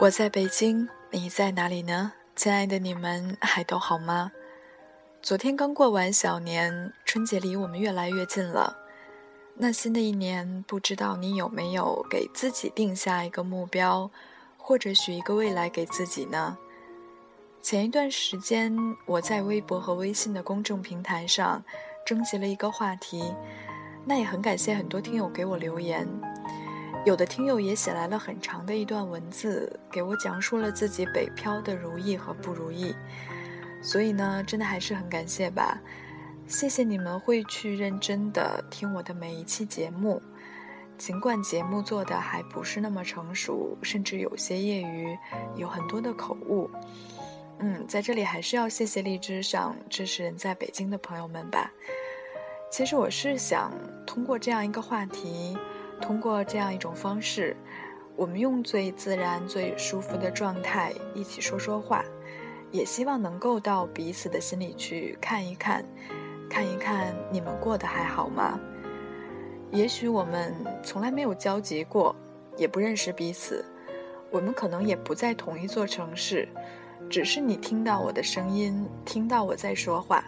我在北京，你在哪里呢？亲爱的你们还都好吗？昨天刚过完小年，春节离我们越来越近了。那新的一年，不知道你有没有给自己定下一个目标，或者许一个未来给自己呢？前一段时间，我在微博和微信的公众平台上征集了一个话题，那也很感谢很多听友给我留言。有的听友也写来了很长的一段文字，给我讲述了自己北漂的如意和不如意。所以呢，真的还是很感谢吧，谢谢你们会去认真的听我的每一期节目，尽管节目做的还不是那么成熟，甚至有些业余，有很多的口误。嗯，在这里还是要谢谢荔枝上支持人在北京的朋友们吧。其实我是想通过这样一个话题。通过这样一种方式，我们用最自然、最舒服的状态一起说说话，也希望能够到彼此的心里去看一看，看一看你们过得还好吗？也许我们从来没有交集过，也不认识彼此，我们可能也不在同一座城市，只是你听到我的声音，听到我在说话，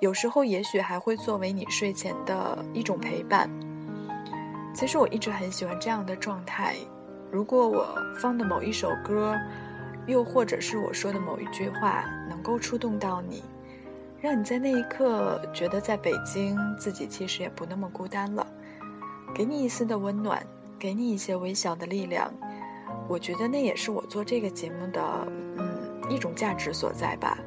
有时候也许还会作为你睡前的一种陪伴。其实我一直很喜欢这样的状态。如果我放的某一首歌，又或者是我说的某一句话，能够触动到你，让你在那一刻觉得在北京自己其实也不那么孤单了，给你一丝的温暖，给你一些微小的力量，我觉得那也是我做这个节目的嗯一种价值所在吧。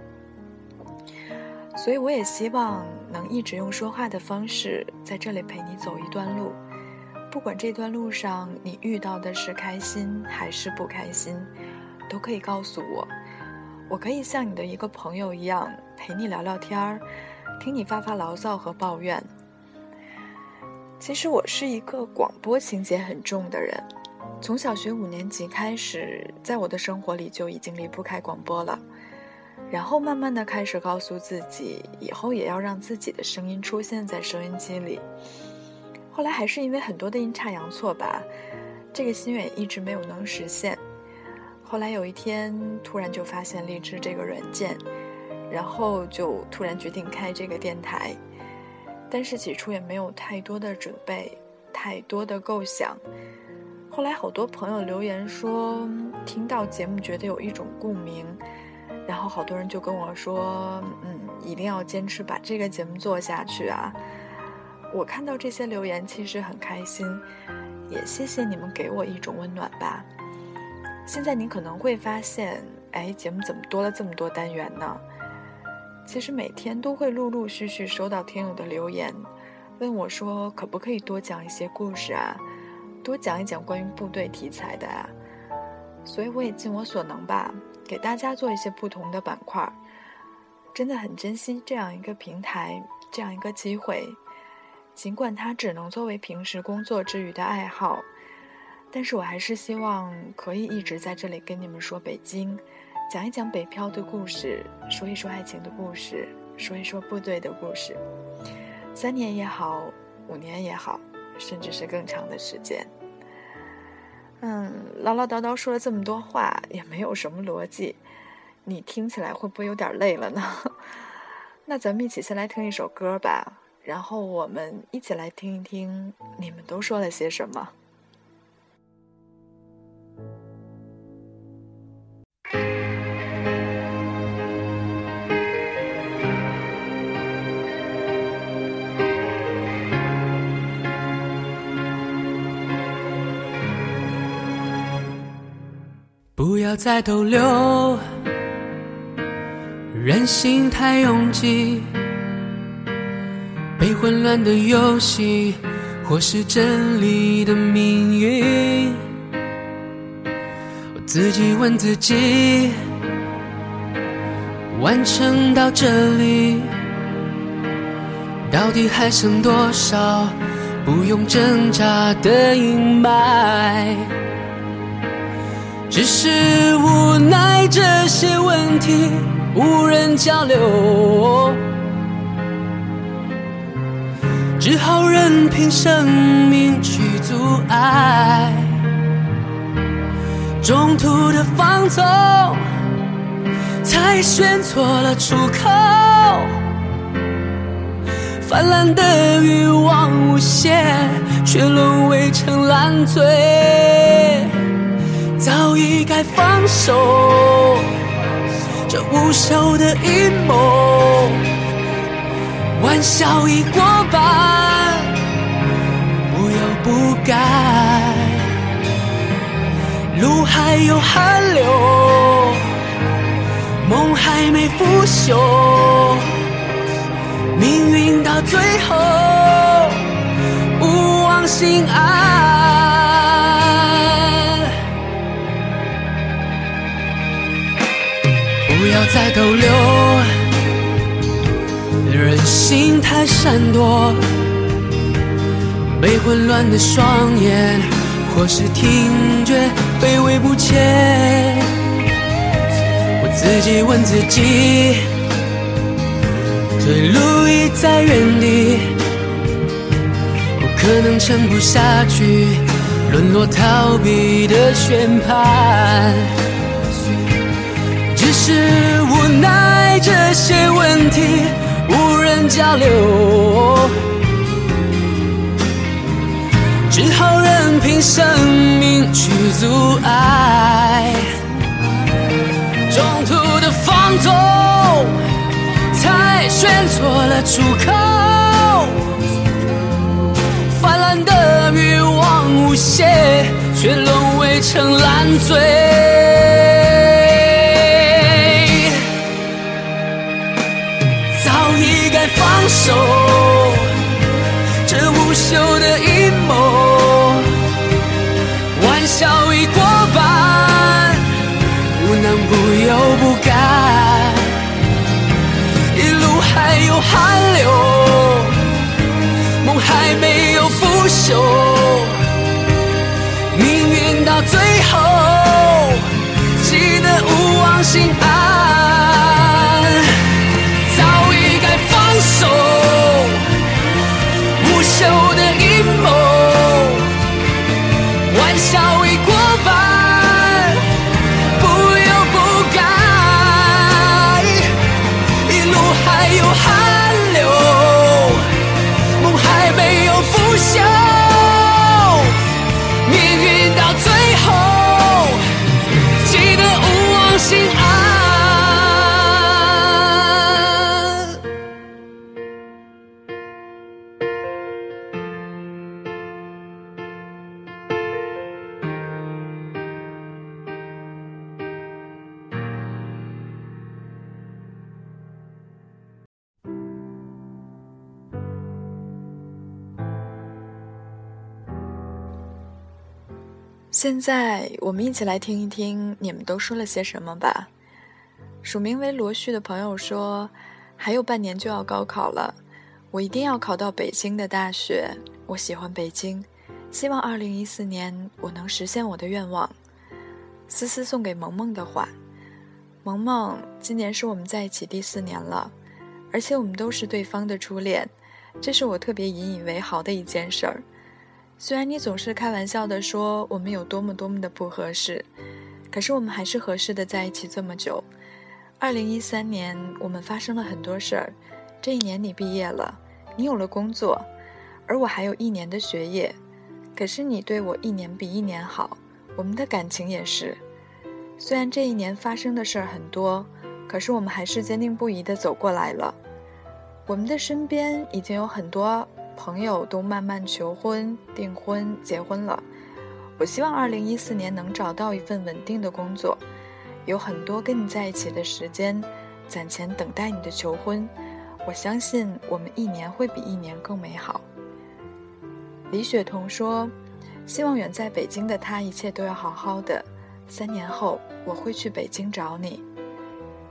所以我也希望能一直用说话的方式在这里陪你走一段路。不管这段路上你遇到的是开心还是不开心，都可以告诉我，我可以像你的一个朋友一样陪你聊聊天儿，听你发发牢骚和抱怨。其实我是一个广播情节很重的人，从小学五年级开始，在我的生活里就已经离不开广播了，然后慢慢的开始告诉自己，以后也要让自己的声音出现在收音机里。后来还是因为很多的阴差阳错吧，这个心愿一直没有能实现。后来有一天突然就发现荔枝这个软件，然后就突然决定开这个电台。但是起初也没有太多的准备，太多的构想。后来好多朋友留言说听到节目觉得有一种共鸣，然后好多人就跟我说，嗯，一定要坚持把这个节目做下去啊。我看到这些留言，其实很开心，也谢谢你们给我一种温暖吧。现在你可能会发现，哎，节目怎么多了这么多单元呢？其实每天都会陆陆续续收到听友的留言，问我说可不可以多讲一些故事啊，多讲一讲关于部队题材的啊。所以我也尽我所能吧，给大家做一些不同的板块。真的很珍惜这样一个平台，这样一个机会。尽管它只能作为平时工作之余的爱好，但是我还是希望可以一直在这里跟你们说北京，讲一讲北漂的故事，说一说爱情的故事，说一说部队的故事。三年也好，五年也好，甚至是更长的时间。嗯，唠唠叨叨说了这么多话，也没有什么逻辑，你听起来会不会有点累了呢？那咱们一起先来听一首歌吧。然后我们一起来听一听你们都说了些什么。不要再逗留，人心太拥挤。被混乱的游戏，或是真理的命运，我自己问自己，完成到这里，到底还剩多少不用挣扎的阴霾？只是无奈，这些问题无人交流。只好任凭生命去阻碍，中途的放纵，才选错了出口。泛滥的欲望无限，却沦为成烂醉。早已该放手，这无休的阴谋，玩笑已过半，不要不该。路还有寒流，梦还没腐朽，命运到最后不忘心安，不要再逗留，心太闪躲，被混乱的双眼。或是听觉卑微不前，我自己问自己，退路已在原地，不可能撑不下去，沦落逃避的宣判，只是无奈这些问题无人交流。只好任凭生命去阻碍，中途的放纵，才选错了出口。泛滥的欲望无限，却沦为成烂醉。该放手。不朽的阴谋，玩笑已过半，无能不由不甘，一路还有汗流，梦还没有腐朽，命运到最后，记得勿忘心安，玩笑现在我们一起来听一听你们都说了些什么吧。署名为罗旭的朋友说：“还有半年就要高考了，我一定要考到北京的大学。我喜欢北京，希望二零一四年我能实现我的愿望。”思思送给萌萌的话：“萌萌，今年是我们在一起第四年了，而且我们都是对方的初恋，这是我特别引以为豪的一件事儿。”虽然你总是开玩笑的说我们有多么多么的不合适，可是我们还是合适的在一起这么久。二零一三年，我们发生了很多事儿。这一年你毕业了，你有了工作，而我还有一年的学业。可是你对我一年比一年好，我们的感情也是。虽然这一年发生的事儿很多，可是我们还是坚定不移的走过来了。我们的身边已经有很多。朋友都慢慢求婚、订婚、结婚了。我希望二零一四年能找到一份稳定的工作，有很多跟你在一起的时间，攒钱等待你的求婚。我相信我们一年会比一年更美好。李雪彤说：“希望远在北京的他一切都要好好的。三年后我会去北京找你。”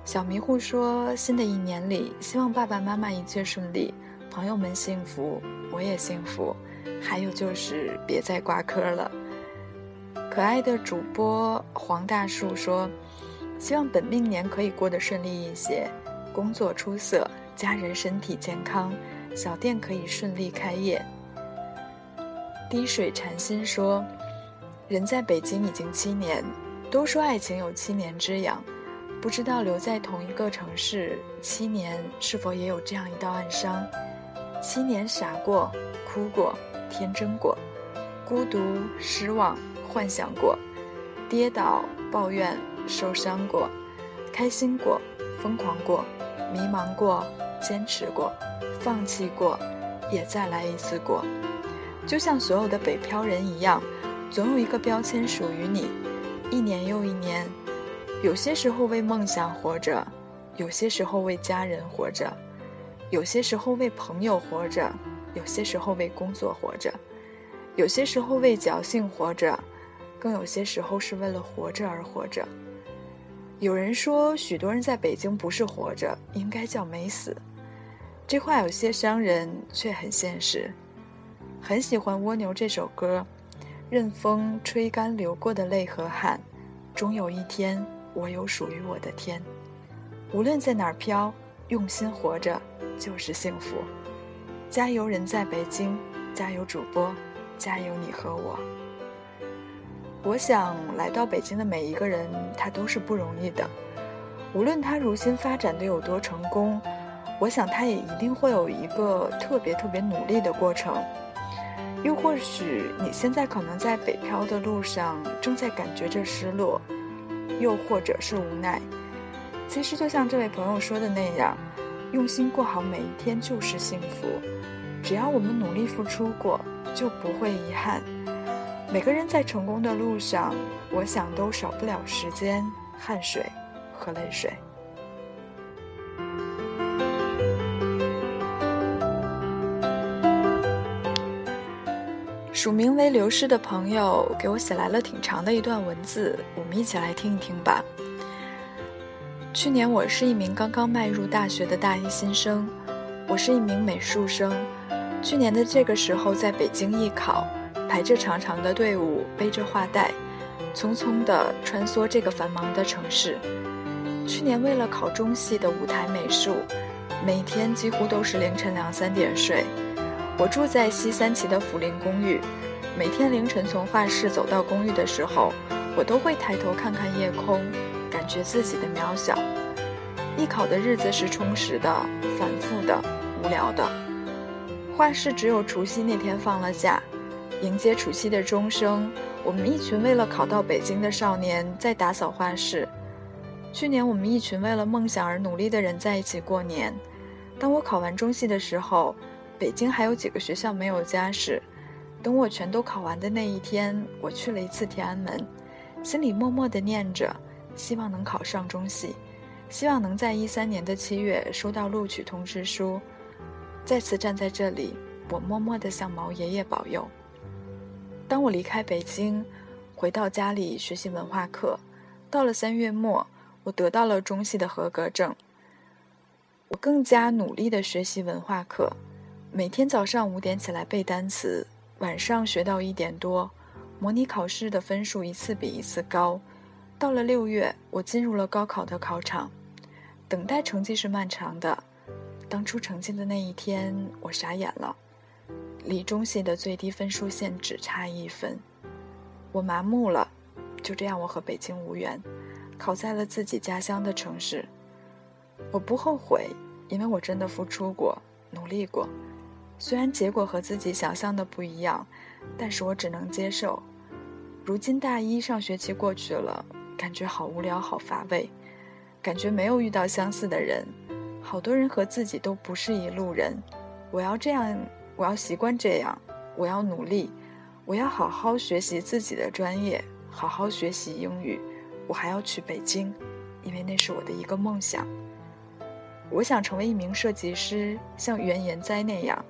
小迷糊说：“新的一年里，希望爸爸妈妈一切顺利。”朋友们幸福，我也幸福。还有就是别再挂科了。可爱的主播黄大树说：“希望本命年可以过得顺利一些，工作出色，家人身体健康，小店可以顺利开业。”滴水禅心说：“人在北京已经七年，都说爱情有七年之痒，不知道留在同一个城市七年，是否也有这样一道暗伤？七年傻过、哭过、天真过，孤独、失望、幻想过，跌倒、抱怨、受伤过，开心过、疯狂过，迷茫过、坚持过，放弃过，也再来一次过。就像所有的北漂人一样，总有一个标签属于你。一年又一年，有些时候为梦想活着，有些时候为家人活着，有些时候为朋友活着，有些时候为工作活着，有些时候为侥幸活着，更有些时候是为了活着而活着。有人说，许多人在北京不是活着，应该叫没死。这话有些伤人，却很现实。很喜欢《蜗牛》这首歌。任风吹干流过的泪和汗，终有一天，我有属于我的天。无论在哪儿飘，用心活着就是幸福。加油，人在北京！加油，主播！加油，你和我！我想，来到北京的每一个人，他都是不容易的。无论他如今发展的有多成功，我想他也一定会有一个特别特别努力的过程。又或许你现在可能在北漂的路上，正在感觉着失落，又或者是无奈。其实就像这位朋友说的那样，用心过好每一天就是幸福。只要我们努力付出过，就不会遗憾。每个人在成功的路上，我想都少不了时间、汗水和泪水。署名为流失的朋友给我写来了挺长的一段文字，我们一起来听一听吧。去年我是一名刚刚迈入大学的大一新生，我是一名美术生。去年的这个时候在北京艺考，排着长长的队伍，背着画袋，匆匆地穿梭这个繁忙的城市。去年为了考中戏的舞台美术，每天几乎都是凌晨两三点睡。我住在西三旗的福林公寓，每天凌晨从画室走到公寓的时候，我都会抬头看看夜空，感觉自己的渺小。艺考的日子是充实的、反复的、无聊的。画室只有除夕那天放了假，迎接除夕的钟声，我们一群为了考到北京的少年在打扫画室。去年我们一群为了梦想而努力的人在一起过年。当我考完中戏的时候。北京还有几个学校没有加试，等我全都考完的那一天，我去了一次天安门，心里默默的念着，希望能考上中戏，希望能在一三年的七月收到录取通知书。再次站在这里，我默默地向毛爷爷保佑。当我离开北京，回到家里学习文化课，到了三月末，我得到了中戏的合格证。我更加努力地学习文化课。每天早上五点起来背单词，晚上学到一点多。模拟考试的分数一次比一次高。到了六月，我进入了高考的考场。等待成绩是漫长的。当出成绩的那一天，我傻眼了。离中戏的最低分数线只差一分，我麻木了。就这样，我和北京无缘，考在了自己家乡的城市。我不后悔，因为我真的付出过，努力过。虽然结果和自己想象的不一样，但是我只能接受。如今大一上学期过去了，感觉好无聊，好乏味，感觉没有遇到相似的人，好多人和自己都不是一路人。我要这样，我要习惯这样，我要努力，我要好好学习自己的专业，好好学习英语。我还要去北京，因为那是我的一个梦想。我想成为一名设计师，像原研哉那样。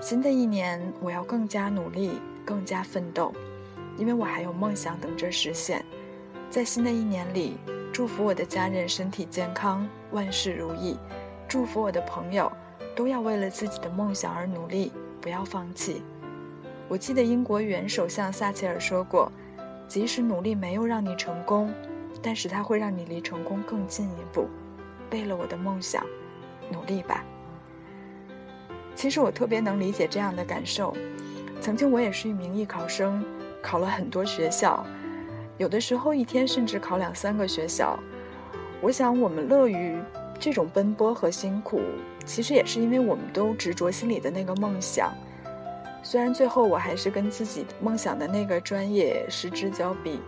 新的一年，我要更加努力，更加奋斗，因为我还有梦想等着实现。在新的一年里，祝福我的家人身体健康，万事如意；祝福我的朋友，都要为了自己的梦想而努力，不要放弃。我记得英国原首相撒切尔说过：“即使努力没有让你成功，但是它会让你离成功更近一步。”为了我的梦想，努力吧。其实我特别能理解这样的感受。曾经我也是一名艺考生，考了很多学校，有的时候一天甚至考两三个学校。我想，我们乐于这种奔波和辛苦，其实也是因为我们都执着心里的那个梦想。虽然最后我还是跟自己梦想的那个专业失之交臂，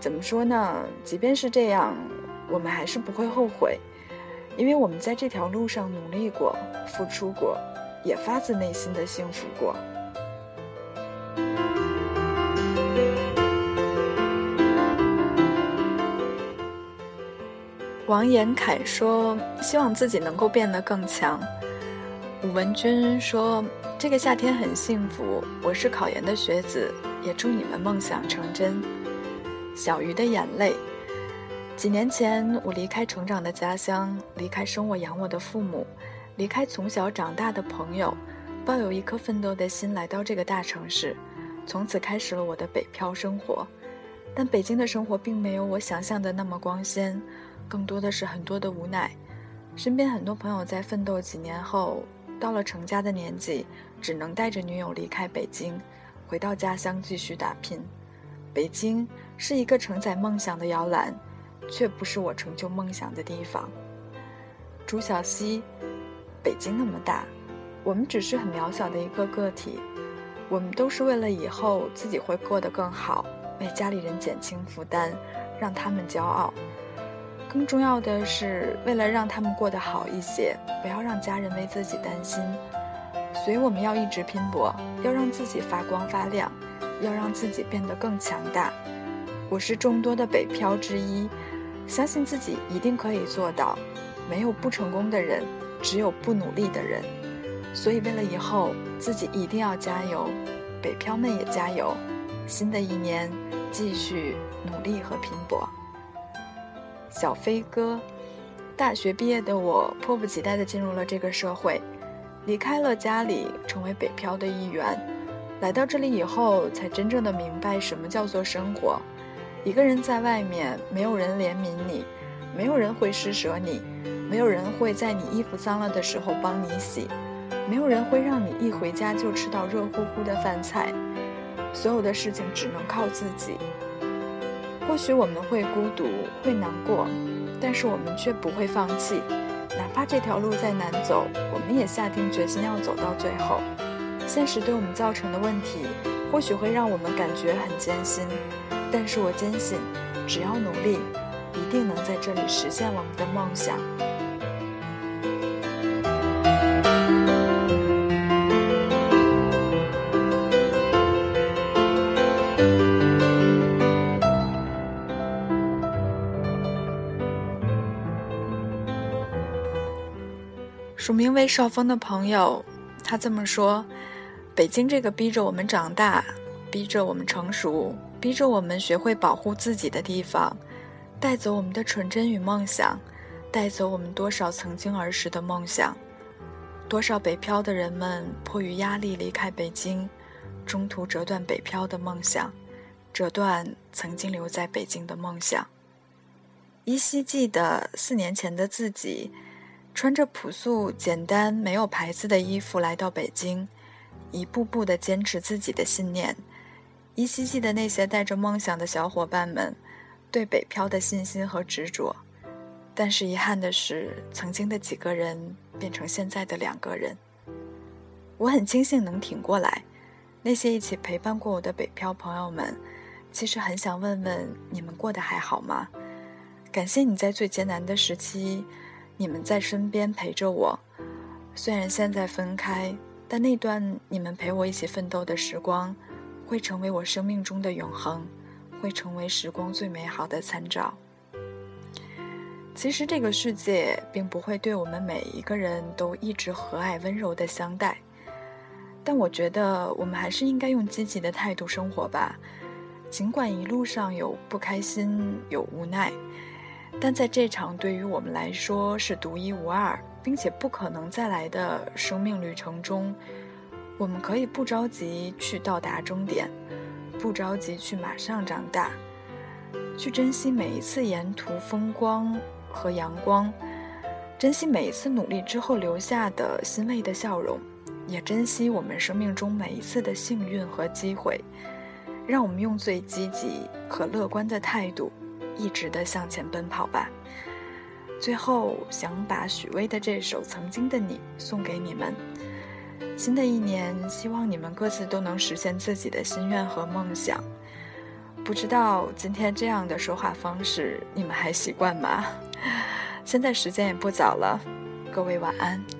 怎么说呢？即便是这样，我们还是不会后悔，因为我们在这条路上努力过、付出过，也发自内心的幸福过。王延凯说：“希望自己能够变得更强。”武文君说：“这个夏天很幸福，我是考研的学子，也祝你们梦想成真。”小鱼的眼泪。几年前，我离开成长的家乡，离开生我养我的父母，离开从小长大的朋友，抱有一颗奋斗的心来到这个大城市，从此开始了我的北漂生活。但北京的生活并没有我想象的那么光鲜。更多的是很多的无奈，身边很多朋友在奋斗几年后，到了成家的年纪，只能带着女友离开北京，回到家乡继续打拼。北京是一个承载梦想的摇篮，却不是我成就梦想的地方。朱小溪，北京那么大，我们只是很渺小的一个个体，我们都是为了以后自己会过得更好，为家里人减轻负担，让他们骄傲。更重要的是，为了让他们过得好一些，不要让家人为自己担心，所以我们要一直拼搏，要让自己发光发亮，要让自己变得更强大。我是众多的北漂之一，相信自己一定可以做到。没有不成功的人，只有不努力的人。所以，为了以后，自己一定要加油。北漂们也加油！新的一年，继续努力和拼搏。小飞哥，大学毕业的我迫不及待地进入了这个社会，离开了家里，成为北漂的一员。来到这里以后，才真正的明白什么叫做生活。一个人在外面，没有人怜悯你，没有人会施舍你，没有人会在你衣服脏了的时候帮你洗，没有人会让你一回家就吃到热乎乎的饭菜。所有的事情只能靠自己。或许我们会孤独，会难过，但是我们却不会放弃。哪怕这条路再难走，我们也下定决心要走到最后。现实对我们造成的问题，或许会让我们感觉很艰辛，但是我坚信，只要努力，一定能在这里实现我们的梦想。署名为少峰的朋友，他这么说：“北京这个逼着我们长大、逼着我们成熟、逼着我们学会保护自己的地方，带走我们的纯真与梦想，带走我们多少曾经儿时的梦想。多少北漂的人们迫于压力离开北京，中途折断北漂的梦想，折断曾经留在北京的梦想。依稀记得四年前的自己。”穿着朴素、简单、没有牌子的衣服来到北京，一步步地坚持自己的信念。依稀记得那些带着梦想的小伙伴们对北漂的信心和执着。但是遗憾的是，曾经的几个人变成现在的两个人。我很庆幸能挺过来。那些一起陪伴过我的北漂朋友们，其实很想问问你们过得还好吗？感谢你在最艰难的时期。你们在身边陪着我，虽然现在分开，但那段你们陪我一起奋斗的时光，会成为我生命中的永恒，会成为时光最美好的参照。其实这个世界并不会对我们每一个人都一直和蔼温柔的相待，但我觉得我们还是应该用积极的态度生活吧，尽管一路上有不开心，有无奈。但在这场对于我们来说是独一无二，并且不可能再来的生命旅程中，我们可以不着急去到达终点，不着急去马上长大，去珍惜每一次沿途风光和阳光，珍惜每一次努力之后留下的欣慰的笑容，也珍惜我们生命中每一次的幸运和机会。让我们用最积极和乐观的态度，一直的向前奔跑吧。最后，想把许巍的这首《曾经的你》送给你们。新的一年，希望你们各自都能实现自己的心愿和梦想。不知道今天这样的说话方式，你们还习惯吗？现在时间也不早了，各位晚安。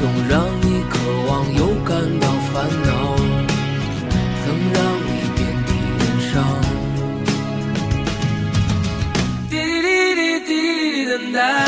总让你渴望又感到烦恼，曾让你遍体鳞伤。滴滴滴滴滴，等待。